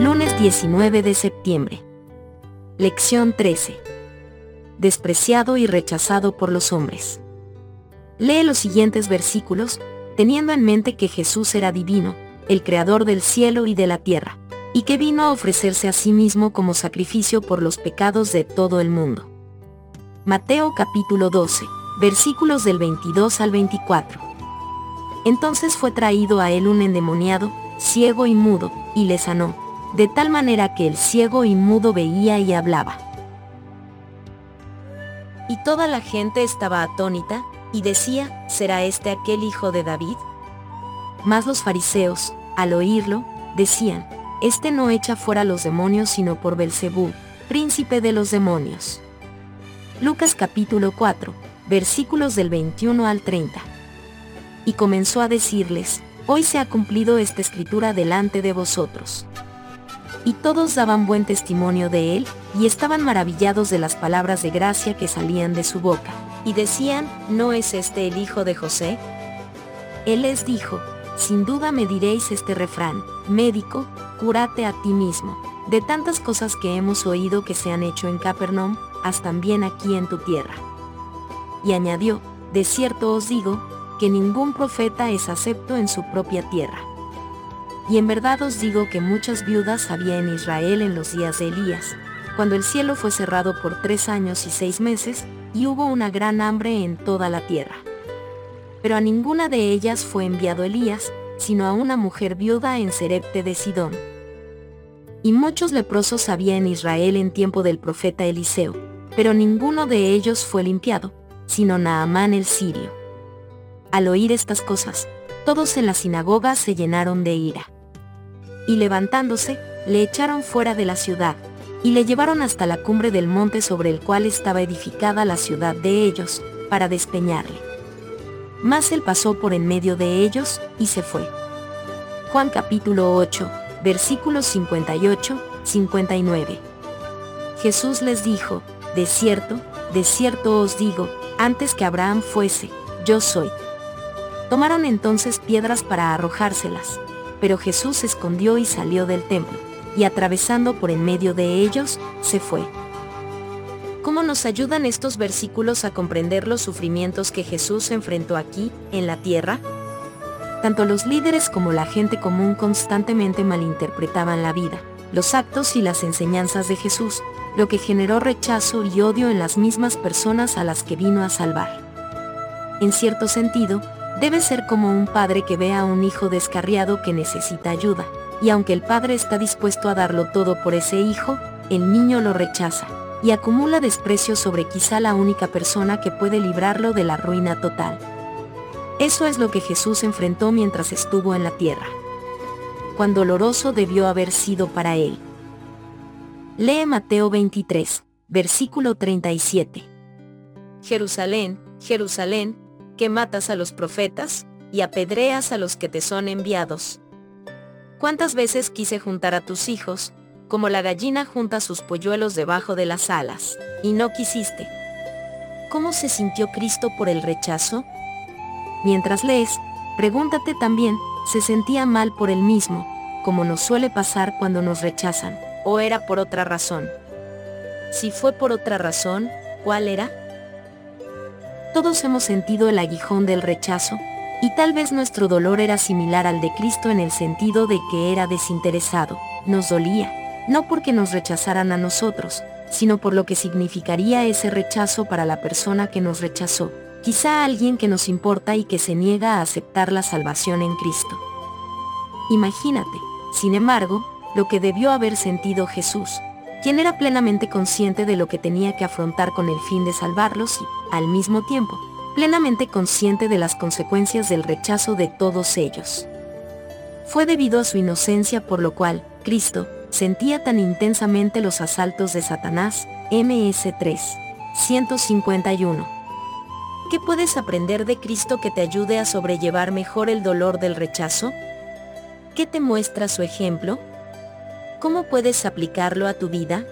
Lunes 19 de septiembre. Lección 13. Despreciado y rechazado por los hombres. Lee los siguientes versículos, teniendo en mente que Jesús era divino, el creador del cielo y de la tierra, y que vino a ofrecerse a sí mismo como sacrificio por los pecados de todo el mundo. Mateo capítulo 12, versículos del 22 al 24. Entonces fue traído a él un endemoniado, ciego y mudo, y le sanó, de tal manera que el ciego y mudo veía y hablaba. Y toda la gente estaba atónita, y decía, ¿será este aquel hijo de David? Mas los fariseos, al oírlo, decían, Este no echa fuera los demonios sino por Belcebú, príncipe de los demonios. Lucas capítulo 4, versículos del 21 al 30. Y comenzó a decirles, Hoy se ha cumplido esta escritura delante de vosotros. Y todos daban buen testimonio de él, y estaban maravillados de las palabras de gracia que salían de su boca, y decían, ¿no es este el hijo de José? Él les dijo, sin duda me diréis este refrán, médico, cúrate a ti mismo. De tantas cosas que hemos oído que se han hecho en Capernaum, haz también aquí en tu tierra. Y añadió, de cierto os digo, que ningún profeta es acepto en su propia tierra. Y en verdad os digo que muchas viudas había en Israel en los días de Elías, cuando el cielo fue cerrado por tres años y seis meses, y hubo una gran hambre en toda la tierra pero a ninguna de ellas fue enviado Elías, sino a una mujer viuda en Serepte de Sidón. Y muchos leprosos había en Israel en tiempo del profeta Eliseo, pero ninguno de ellos fue limpiado, sino Naamán el sirio. Al oír estas cosas, todos en la sinagoga se llenaron de ira. Y levantándose, le echaron fuera de la ciudad, y le llevaron hasta la cumbre del monte sobre el cual estaba edificada la ciudad de ellos, para despeñarle. Mas él pasó por en medio de ellos, y se fue. Juan capítulo 8, versículos 58, 59. Jesús les dijo, De cierto, de cierto os digo, antes que Abraham fuese, yo soy. Tomaron entonces piedras para arrojárselas, pero Jesús se escondió y salió del templo, y atravesando por en medio de ellos, se fue. ¿Cómo nos ayudan estos versículos a comprender los sufrimientos que Jesús enfrentó aquí, en la tierra? Tanto los líderes como la gente común constantemente malinterpretaban la vida, los actos y las enseñanzas de Jesús, lo que generó rechazo y odio en las mismas personas a las que vino a salvar. En cierto sentido, debe ser como un padre que ve a un hijo descarriado que necesita ayuda, y aunque el padre está dispuesto a darlo todo por ese hijo, el niño lo rechaza y acumula desprecio sobre quizá la única persona que puede librarlo de la ruina total. Eso es lo que Jesús enfrentó mientras estuvo en la tierra. Cuán doloroso debió haber sido para él. Lee Mateo 23, versículo 37. Jerusalén, Jerusalén, que matas a los profetas, y apedreas a los que te son enviados. ¿Cuántas veces quise juntar a tus hijos, como la gallina junta sus polluelos debajo de las alas, y no quisiste. ¿Cómo se sintió Cristo por el rechazo? Mientras lees, pregúntate también, ¿se sentía mal por él mismo, como nos suele pasar cuando nos rechazan, o era por otra razón? Si fue por otra razón, ¿cuál era? Todos hemos sentido el aguijón del rechazo, y tal vez nuestro dolor era similar al de Cristo en el sentido de que era desinteresado, nos dolía, no porque nos rechazaran a nosotros, sino por lo que significaría ese rechazo para la persona que nos rechazó, quizá alguien que nos importa y que se niega a aceptar la salvación en Cristo. Imagínate, sin embargo, lo que debió haber sentido Jesús, quien era plenamente consciente de lo que tenía que afrontar con el fin de salvarlos y, al mismo tiempo, plenamente consciente de las consecuencias del rechazo de todos ellos. Fue debido a su inocencia por lo cual, Cristo, sentía tan intensamente los asaltos de Satanás, MS3. 151. ¿Qué puedes aprender de Cristo que te ayude a sobrellevar mejor el dolor del rechazo? ¿Qué te muestra su ejemplo? ¿Cómo puedes aplicarlo a tu vida?